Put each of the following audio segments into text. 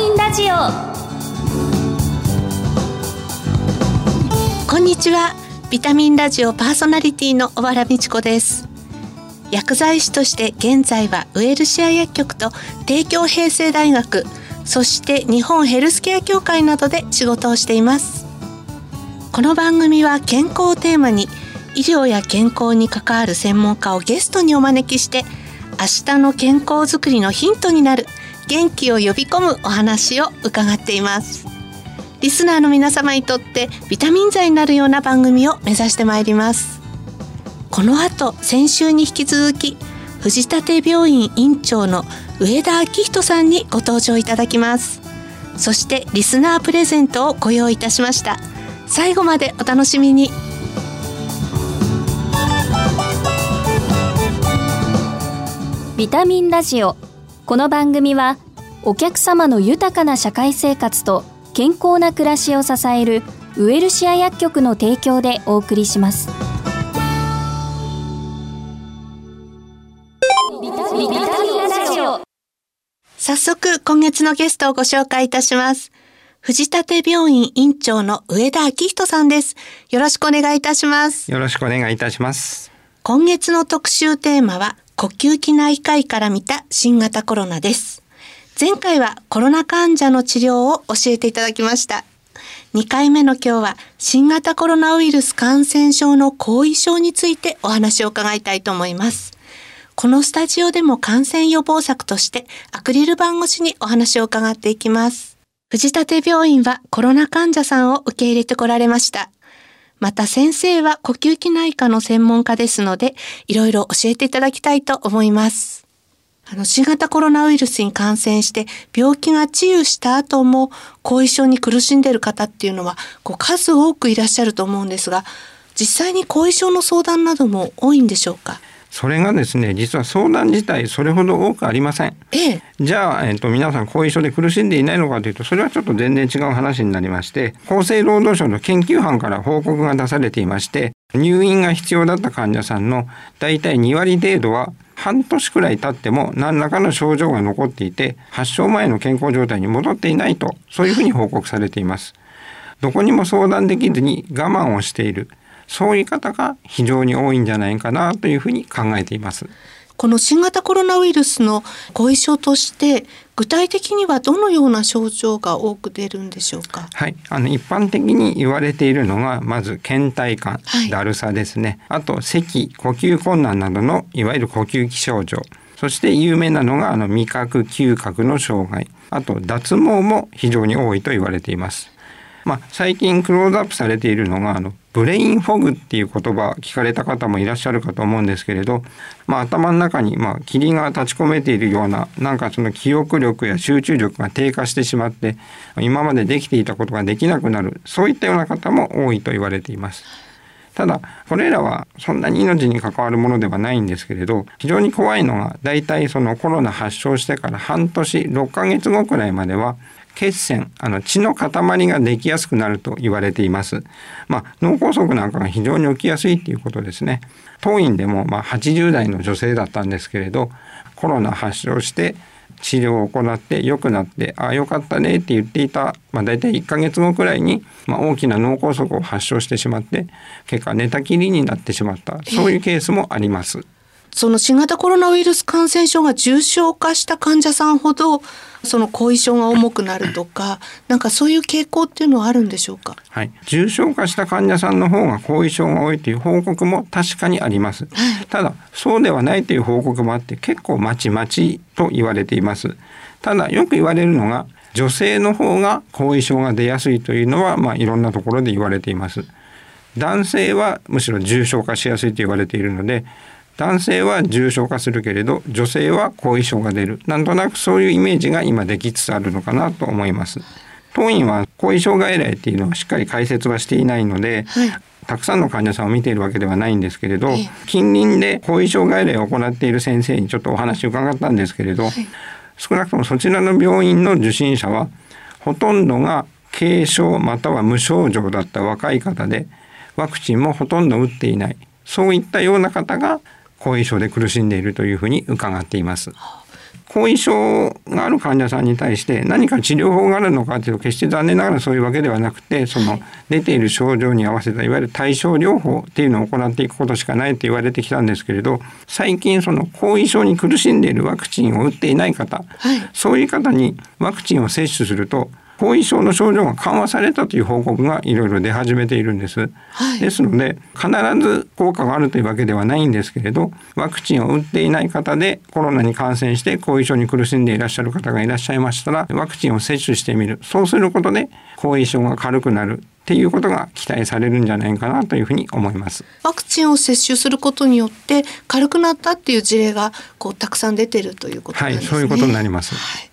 ミンラジオ。こんにちは。ビタミンラジオパーソナリティの小原美智子です。薬剤師として現在はウエルシア薬局と帝京平成大学そして日本ヘルスケア協会などで仕事をしています。この番組は健康をテーマに医療や健康に関わる専門家をゲストにお招きして明日の健康づくりのヒントになる元気を呼び込むお話を伺っています。リスナーの皆様にとってビタミン剤になるような番組を目指してまいります。この後先週に引き続き藤立病院院長の上田明人さんにご登場いただきます。そしてリスナープレゼントをご用意いたしました。最後までお楽しみに。ビタミンラジオこの番組はお客様の豊かな社会生活と健康な暮らしを支えるウエルシア薬局の提供でお送りします。ビタミンラジオ。早速今月のゲストをご紹介いたします。藤立病院院長の上田明人さんです。よろしくお願いいたします。よろしくお願いいたします。今月の特集テーマは呼吸器内科医から見た新型コロナです。前回はコロナ患者の治療を教えていただきました。2回目の今日は新型コロナウイルス感染症の後遺症についてお話を伺いたいと思います。このスタジオでも感染予防策としてアクリル板越しにお話を伺っていきます。藤立病院はコロナ患者さんを受け入れてこられました。また先生は呼吸器内科の専門家ですので、いろいろ教えていただきたいと思います。あの、新型コロナウイルスに感染して病気が治癒した後も後遺症に苦しんでいる方っていうのはこう数多くいらっしゃると思うんですが、実際に後遺症の相談なども多いんでしょうか？それがですね実は相談自体それほど多くありません、ええ、じゃあ、えーと、皆さん後遺症で苦しんでいないのかというとそれはちょっと全然違う話になりまして厚生労働省の研究班から報告が出されていまして入院が必要だった患者さんの大体2割程度は半年くらい経っても何らかの症状が残っていて発症前の健康状態に戻っていないとそういうふうに報告されています。どこにも相談できずに我慢をしているそういう方が非常に多いんじゃないかなというふうに考えています。この新型コロナウイルスの後遺症として具体的にはどのような症状が多く出るんでしょうか？はい、あの一般的に言われているのがまず倦怠感、だるさですね。あと咳、呼吸困難などのいわゆる呼吸器症状。そして有名なのがあの味覚嗅覚の障害。あと脱毛も非常に多いと言われています。まあ、最近クローズアップされているのがあのブレインフォグっていう言葉聞かれた方もいらっしゃるかと思うんですけれど、まあ、頭の中にまあ霧が立ち込めているようななんかその記憶力や集中力が低下してしまって今までできていたことができなくなるそういったような方も多いと言われています。ただこれらはそんなに命に関わるものではないんですけれど非常に怖いのが大体そのコロナ発症してから半年6ヶ月後くらいまでは血栓あの血の塊ができやすくなると言われています。まあ、脳梗塞なんかが非常に起きやすいっていうことですね。当院でもまあ80代の女性だったんですけれどコロナ発症して治療を行って良くなってああよかったねって言っていた、まあ、大体1ヶ月後くらいに、まあ、大きな脳梗塞を発症してしまって結果寝たきりになってしまったそういうケースもあります。その新型コロナウイルス感染症が重症化した患者さんほどその後遺症が重くなるとか なんかそういう傾向っていうのはあるんでしょうか？はい。重症化した患者さんの方が後遺症が多いという報告も確かにあります、はい、ただそうではないという報告もあって結構まちまちと言われています。ただよく言われるのが女性の方が後遺症が出やすいというのはまあいろんなところで言われています。男性はむしろ重症化しやすいと言われているので男性は重症化するけれど女性は後遺症が出る。なんとなくそういうイメージが今できつつあるのかなと思います。当院は後遺症外来っていうのはしっかり解説はしていないので、はい、たくさんの患者さんを見ているわけではないんですけれど、近隣で後遺症外来を行っている先生にちょっとお話を伺ったんですけれど、はい、少なくともそちらの病院の受診者はほとんどが軽症または無症状だった若い方でワクチンもほとんど打っていない。そういったような方が後遺症で苦しんでいるというふうに伺っています。後遺症がある患者さんに対して何か治療法があるのかというと決して残念ながらそういうわけではなくてその出ている症状に合わせたいわゆる対症療法っていうのを行っていくことしかないと言われてきたんですけれど最近その後遺症に苦しんでいるワクチンを打っていない方、はい、そういう方にワクチンを接種すると後遺症の症状が緩和されたという報告がいろいろ出始めているんです。はい、ですので必ず効果があるというわけではないんですけれどワクチンを打っていない方でコロナに感染して後遺症に苦しんでいらっしゃる方がいらっしゃいましたらワクチンを接種してみるそうすることで後遺症が軽くなるっていうことが期待されるんじゃないかなというふうに思いますワクチンを接種することによって軽くなったっていう事例がこうたくさん出てるということね。はい、そういうことになります。はい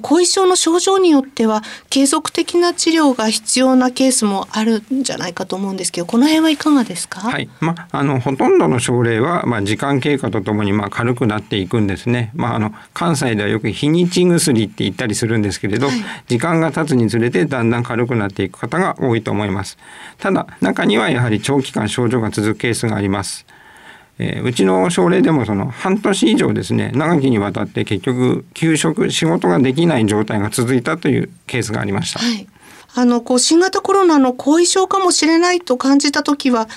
後遺症の症状によっては継続的な治療が必要なケースもあるんじゃないかと思うんですけどこの辺はいかがですか？はい、まあ、あのほとんどの症例は、まあ、時間経過とともにまあ軽くなっていくんですね、まあ、あの関西ではよく日にち薬って言ったりするんですけれど、はい、時間が経つにつれてだんだん軽くなっていく方が多いと思います。ただ中にはやはり長期間症状が続くケースがありますえー、うちの症例でもその半年以上ですね長きにわたって結局休職仕事ができない状態が続いたというケースがありました。はいあのこう新型コロナの後遺症かもしれないと感じた時は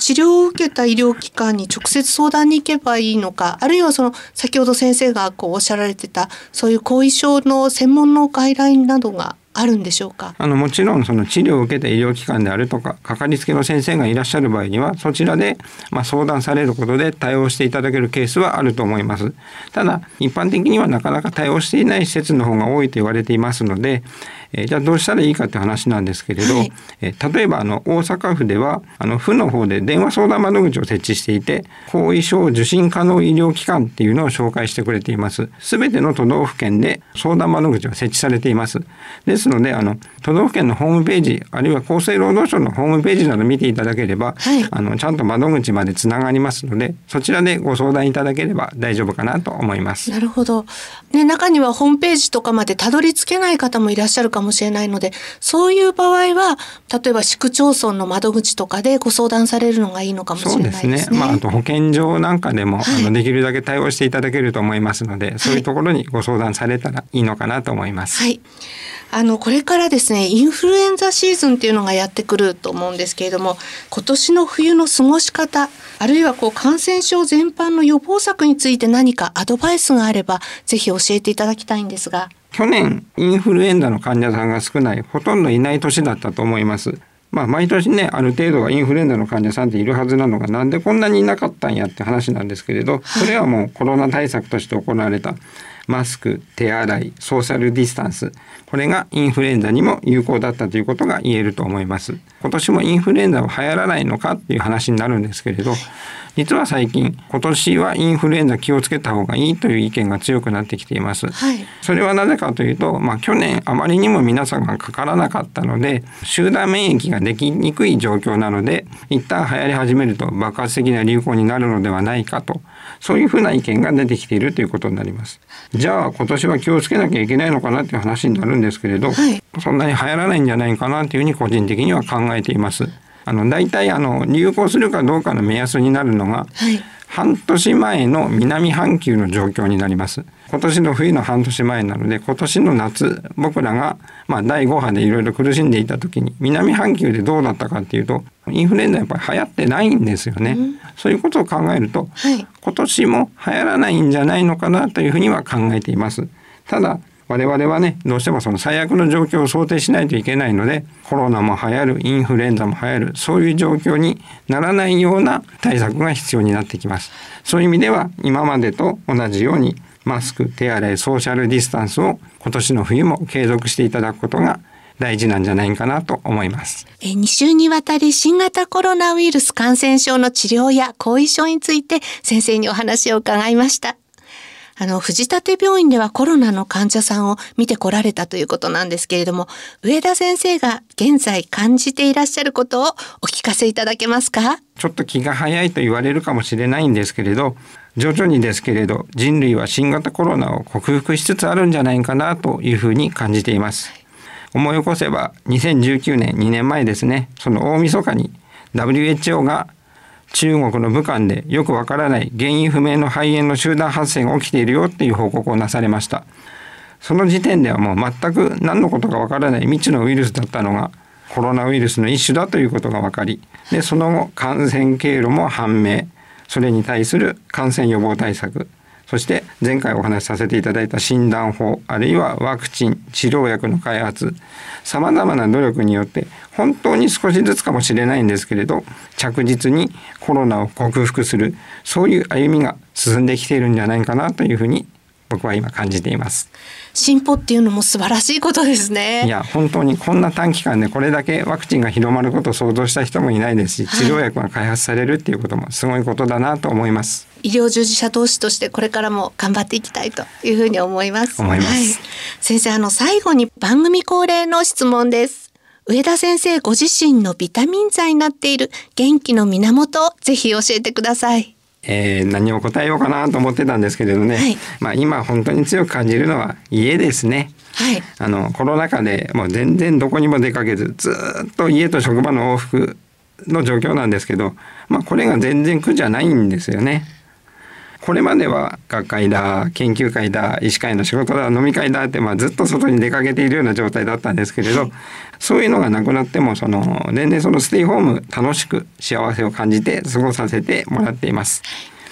治療を受けた医療機関に直接相談に行けばいいのかあるいはその先ほど先生がこうおっしゃられてたそういう後遺症の専門の外来などがあるんでしょうか？あのもちろんその治療を受けた医療機関であるとかかかりつけの先生がいらっしゃる場合にはそちらでまあ相談されることで対応していただけるケースはあると思います。ただ一般的にはなかなか対応していない施設の方が多いと言われていますのでえー、じゃあどうしたらいいかって話なんですけれど、はい、えー、例えばあの大阪府ではあの府の方で電話相談窓口を設置していて後遺症受診可能医療機関っていうのを紹介してくれています。すべての都道府県で相談窓口は設置されています。ですのであの都道府県のホームページあるいは厚生労働省のホームページなど見ていただければ、はい、あのちゃんと窓口までつながりますのでそちらでご相談いただければ大丈夫かなと思います。なるほど。ね中にはホームページとかまでたどり着けない方もいらっしゃるかもしれないのでそういう場合は例えば市区町村の窓口とかでご相談されるのがいいのかもしれないですね。すねまあ、あと保健所なんかでも、はい、あのできるだけ対応していただけると思いますので、そういうところにご相談されたらいいのかなと思います。はいあのこれからですねインフルエンザシーズンっていうのがやってくると思うんですけれども今年の冬の過ごし方あるいはこう感染症全般の予防策について何かアドバイスがあればぜひ教えていただきたいんですが。去年インフルエンザの患者さんが少ないほとんどいない年だったと思います。まあ、毎年ねある程度はインフルエンザの患者さんっているはずなのがなんでこんなにいなかったんやって話なんですけれどそれはもうコロナ対策として行われたマスク手洗いソーシャルディスタンス。これがインフルエンザにも有効だったということが言えると思います。今年もインフルエンザは流行らないのかっていう話になるんですけれど実は最近今年はインフルエンザ気をつけた方がいいという意見が強くなってきています、はい、それはなぜかというと、まあ、去年あまりにも皆さんがかからなかったので集団免疫ができにくい状況なので一旦流行り始めると爆発的な流行になるのではないかとそういうふうな意見が出てきているということになります。じゃあ今年は気をつけなきゃいけないのかなっていう話になるんですけれど、はい、そんなに流行らないんじゃないかなというふうに個人的には考えていますあの大体あの流行するかどうかの目安になるのが、はい、半年前の南半球の状況になります。今年の冬の半年前なので今年の夏僕らがまあ第5波でいろいろ苦しんでいた時に南半球でどうだったかっていうとインフルエンザやっぱり流行ってないんですよね、うん、そういうことを考えると、はい、今年も流行らないんじゃないのかなというふうには考えています。ただ我々はねどうしてもその最悪の状況を想定しないといけないのでコロナも流行るインフルエンザも流行るそういう状況にならないような対策が必要になってきますそういう意味では今までと同じようにマスク手洗いソーシャルディスタンスを今年の冬も継続していただくことが大事なんじゃないかなと思います。え2週にわたり新型コロナウイルス感染症の治療や後遺症について先生にお話を伺いました。あの、藤立病院ではコロナの患者さんを見てこられたということなんですけれども、上田先生が現在感じていらっしゃることをお聞かせいただけますか？ちょっと気が早いと言われるかもしれないんですけれど、徐々にですけれど人類は新型コロナを克服しつつあるんじゃないかなというふうに感じています。思い起こせば2019年2年前ですねその大晦日に WHO が中国の武漢でよくわからない原因不明の肺炎の集団発生が起きているよっていう報告をなされました。その時点ではもう全く何のことかわからない未知のウイルスだったのがコロナウイルスの一種だということが分かりでその後感染経路も判明。それに対する感染予防対策。そして前回お話しさせていただいた診断法あるいはワクチン治療薬の開発さまざまな努力によって本当に少しずつかもしれないんですけれど着実にコロナを克服するそういう歩みが進んできているんじゃないかなというふうに僕は今感じています。進歩っていうのも素晴らしいことですね。いや本当にこんな短期間でこれだけワクチンが広まることを想像した人もいないですし、治療薬が開発されるっていうこともすごいことだなと思います。医療従事者同士としてこれからも頑張っていきたいというふうに思います。思います。はい、先生あの最後に番組恒例の質問です。上田先生ご自身のビタミン剤になっている元気の源ぜひ教えてください。えー、何を答えようかなと思ってたんですけれどね、はい、まあ、今本当に強く感じるのは家ですね。はい、あのコロナ禍でもう全然どこにも出かけずずっと家と職場の往復の状況なんですけど、まあ、これが全然苦じゃないんですよね。これまでは学会だ研究会だ医師会の仕事だ飲み会だって、まあ、ずっと外に出かけているような状態だったんですけれど、はい、そういうのがなくなってもその年々そのステイホーム楽しく幸せを感じて過ごさせてもらっています。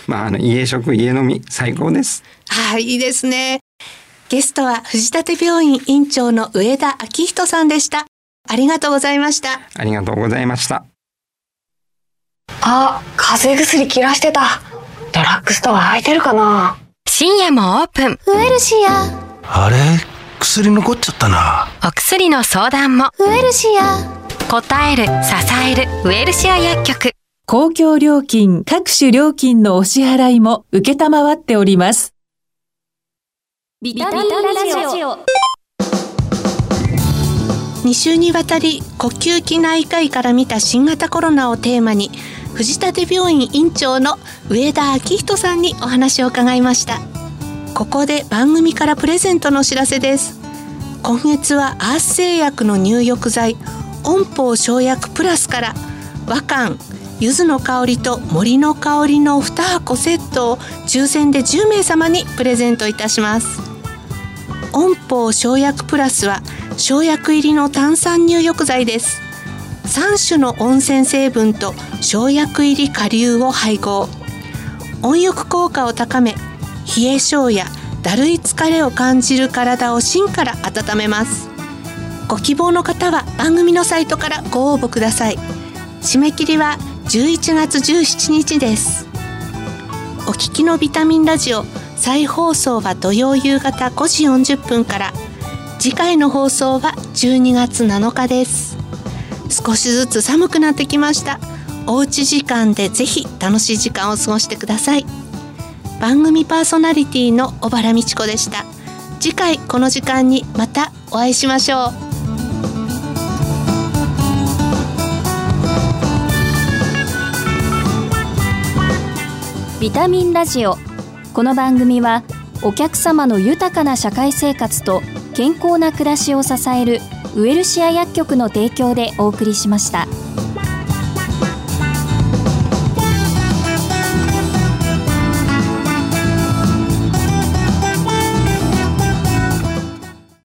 まあ、あの家食家飲み最高です。はい、いいですね。ゲストは藤立病院院長の上田昭人さんでした。ありがとうございました。ありがとうございました。あ、風邪薬切らしてた。ドラッグストア空いてるかな？深夜もオープン。ウエルシア。あれ？薬残っちゃったな。お薬の相談も。ウエルシア。答える、支える、ウエルシア薬局。公共料金、各種料金のお支払いも受けたまわっております。ビタミンラジオ。2週にわたり呼吸器内科医から見た新型コロナをテーマに藤立病院院長の上田昭人さんにお話を伺いました。ここで番組からプレゼントのお知らせです。今月はアース製薬の入浴剤温宝生薬プラスから和漢柚子の香りと森の香りの2箱セットを抽選で10名様にプレゼントいたします。温宝生薬プラスは生薬入りの炭酸入浴剤です。3種の温泉成分と生薬入り顆粒を配合。温浴効果を高め冷え性やだるい疲れを感じる体を芯から温めます。ご希望の方は番組のサイトからご応募ください。締め切りは11月17日です。お聞きのビタミンラジオ再放送は土曜夕方5時40分から。次回の放送は12月7日です。少しずつ寒くなってきました。おうち時間でぜひ楽しい時間を過ごしてください。番組パーソナリティの小原美智子でした。次回この時間にまたお会いしましょう。ビタミンラジオ。この番組はお客様の豊かな社会生活と健康な暮らしを支えるウエルシア薬局の提供でお送りしました。